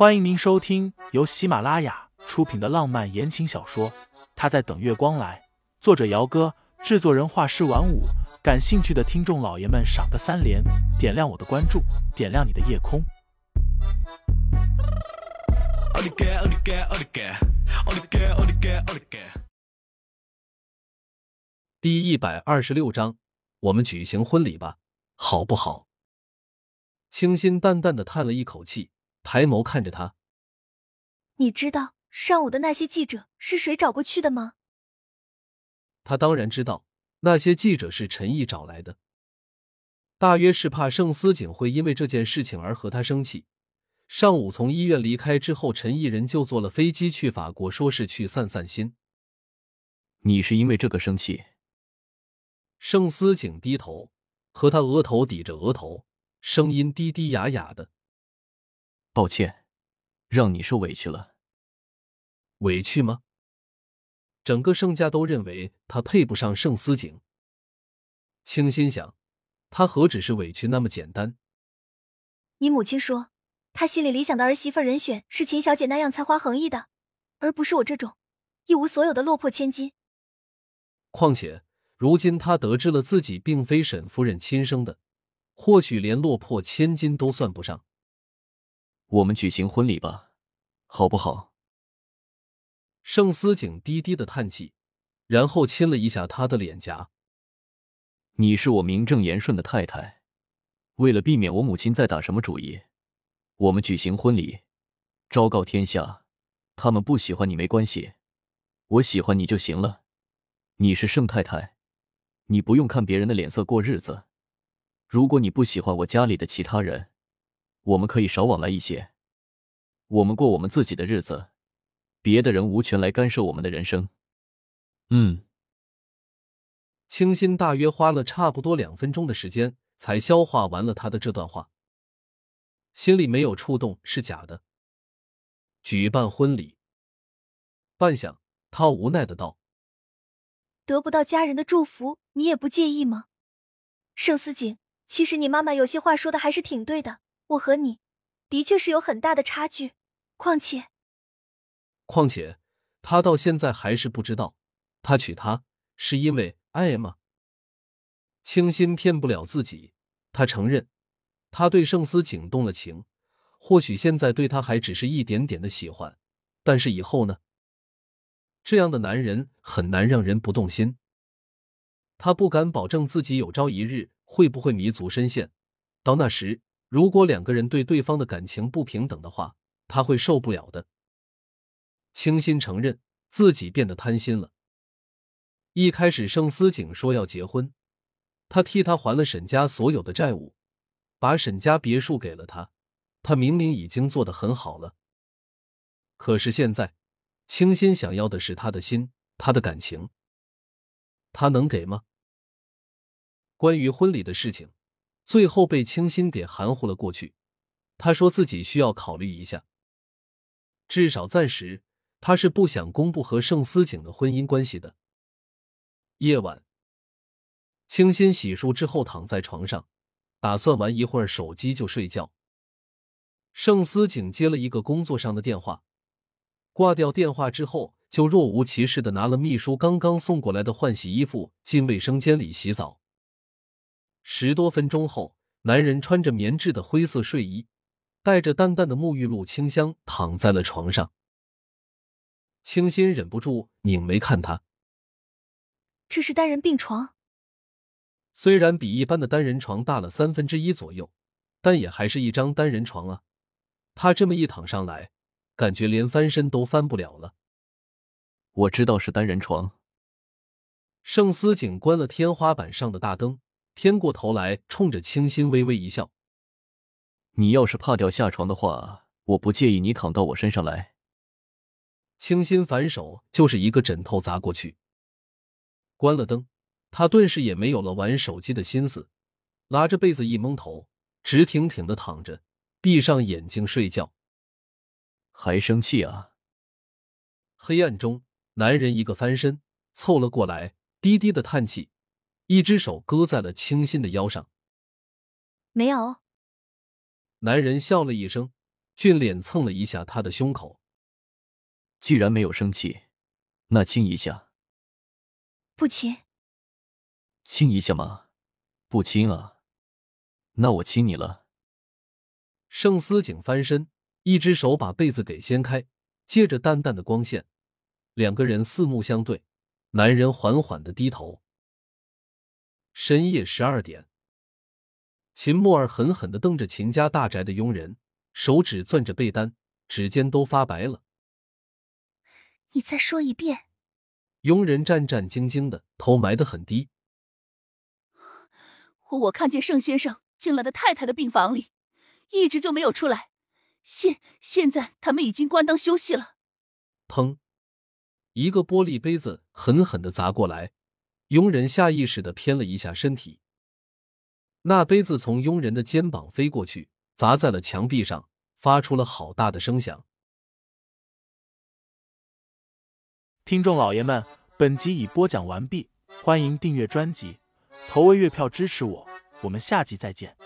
欢迎您收听由喜马拉雅出品的浪漫言情小说《他在等月光来》，作者：姚哥，制作人：画师晚舞。感兴趣的听众老爷们，赏个三连，点亮我的关注，点亮你的夜空。第一百二十六章，我们举行婚礼吧，好不好？清新淡淡的叹了一口气。抬眸看着他，你知道上午的那些记者是谁找过去的吗？他当然知道，那些记者是陈毅找来的，大约是怕盛思景会因为这件事情而和他生气。上午从医院离开之后，陈毅人就坐了飞机去法国，说是去散散心。你是因为这个生气？盛思景低头，和他额头抵着额头，声音低低哑哑的。抱歉，让你受委屈了。委屈吗？整个盛家都认为他配不上盛思景。清心想，他何止是委屈那么简单？你母亲说，她心里理想的儿媳妇人选是秦小姐那样才华横溢的，而不是我这种一无所有的落魄千金。况且，如今他得知了自己并非沈夫人亲生的，或许连落魄千金都算不上。我们举行婚礼吧，好不好？盛思景低低的叹气，然后亲了一下他的脸颊。你是我名正言顺的太太，为了避免我母亲再打什么主意，我们举行婚礼，昭告天下。他们不喜欢你没关系，我喜欢你就行了。你是盛太太，你不用看别人的脸色过日子。如果你不喜欢我家里的其他人，我们可以少往来一些，我们过我们自己的日子，别的人无权来干涉我们的人生。嗯，清新大约花了差不多两分钟的时间才消化完了他的这段话，心里没有触动是假的。举办婚礼，半晌，他无奈的道：“得不到家人的祝福，你也不介意吗？”盛思锦，其实你妈妈有些话说的还是挺对的。我和你的确是有很大的差距，况且，况且他到现在还是不知道，他娶她是因为爱吗？清心骗不了自己，他承认他对盛思景动了情，或许现在对他还只是一点点的喜欢，但是以后呢？这样的男人很难让人不动心。他不敢保证自己有朝一日会不会迷足深陷，到那时。如果两个人对对方的感情不平等的话，他会受不了的。清心承认自己变得贪心了。一开始，盛思景说要结婚，他替他还了沈家所有的债务，把沈家别墅给了他，他明明已经做得很好了。可是现在，清心想要的是他的心，他的感情，他能给吗？关于婚礼的事情。最后被清新给含糊了过去。他说自己需要考虑一下，至少暂时他是不想公布和盛思景的婚姻关系的。夜晚，清新洗漱之后躺在床上，打算玩一会儿手机就睡觉。盛思景接了一个工作上的电话，挂掉电话之后，就若无其事的拿了秘书刚刚送过来的换洗衣服进卫生间里洗澡。十多分钟后，男人穿着棉质的灰色睡衣，带着淡淡的沐浴露清香，躺在了床上。清新忍不住拧眉看他，这是单人病床。虽然比一般的单人床大了三分之一左右，但也还是一张单人床啊。他这么一躺上来，感觉连翻身都翻不了了。我知道是单人床。盛思景关了天花板上的大灯。偏过头来，冲着清新微微一笑：“你要是怕掉下床的话，我不介意你躺到我身上来。”清新反手就是一个枕头砸过去。关了灯，他顿时也没有了玩手机的心思，拉着被子一蒙头，直挺挺的躺着，闭上眼睛睡觉。还生气啊？黑暗中，男人一个翻身凑了过来，低低的叹气。一只手搁在了清新的腰上，没有。男人笑了一声，俊脸蹭了一下他的胸口。既然没有生气，那亲一下。不亲。亲一下嘛？不亲啊。那我亲你了。盛思景翻身，一只手把被子给掀开，借着淡淡的光线，两个人四目相对。男人缓缓的低头。深夜十二点，秦墨儿狠狠的瞪着秦家大宅的佣人，手指攥着被单，指尖都发白了。你再说一遍。佣人战战兢兢的，头埋得很低。我看见盛先生进了的太太的病房里，一直就没有出来。现现在他们已经关灯休息了。砰！一个玻璃杯子狠狠的砸过来，佣人下意识的偏了一下身体。那杯子从佣人的肩膀飞过去，砸在了墙壁上，发出了好大的声响。听众老爷们，本集已播讲完毕，欢迎订阅专辑，投喂月票支持我，我们下集再见。